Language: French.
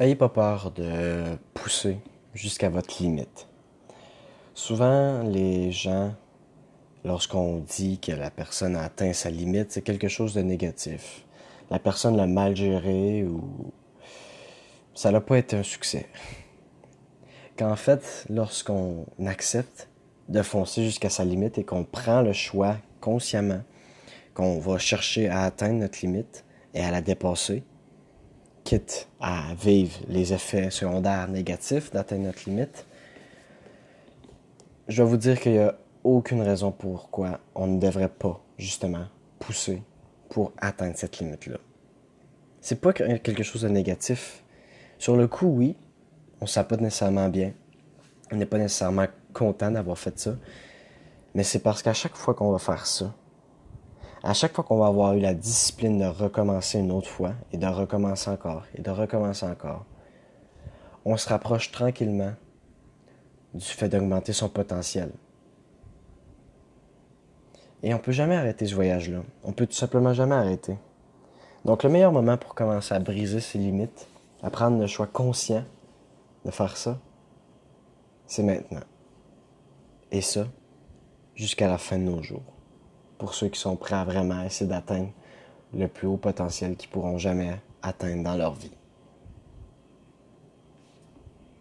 N'ayez pas peur de pousser jusqu'à votre limite. Souvent, les gens, lorsqu'on dit que la personne a atteint sa limite, c'est quelque chose de négatif. La personne l'a mal géré ou ça n'a pas été un succès. Qu'en fait, lorsqu'on accepte de foncer jusqu'à sa limite et qu'on prend le choix consciemment, qu'on va chercher à atteindre notre limite et à la dépasser, quitte à vivre les effets secondaires négatifs d'atteindre notre limite, je vais vous dire qu'il n'y a aucune raison pourquoi on ne devrait pas, justement, pousser pour atteindre cette limite-là. C'est pas quelque chose de négatif. Sur le coup, oui, on ne sent pas nécessairement bien. On n'est pas nécessairement content d'avoir fait ça. Mais c'est parce qu'à chaque fois qu'on va faire ça, à chaque fois qu'on va avoir eu la discipline de recommencer une autre fois, et de recommencer encore, et de recommencer encore, on se rapproche tranquillement du fait d'augmenter son potentiel. Et on peut jamais arrêter ce voyage-là. On peut tout simplement jamais arrêter. Donc le meilleur moment pour commencer à briser ses limites, à prendre le choix conscient de faire ça, c'est maintenant. Et ça, jusqu'à la fin de nos jours pour ceux qui sont prêts à vraiment essayer d'atteindre le plus haut potentiel qu'ils pourront jamais atteindre dans leur vie.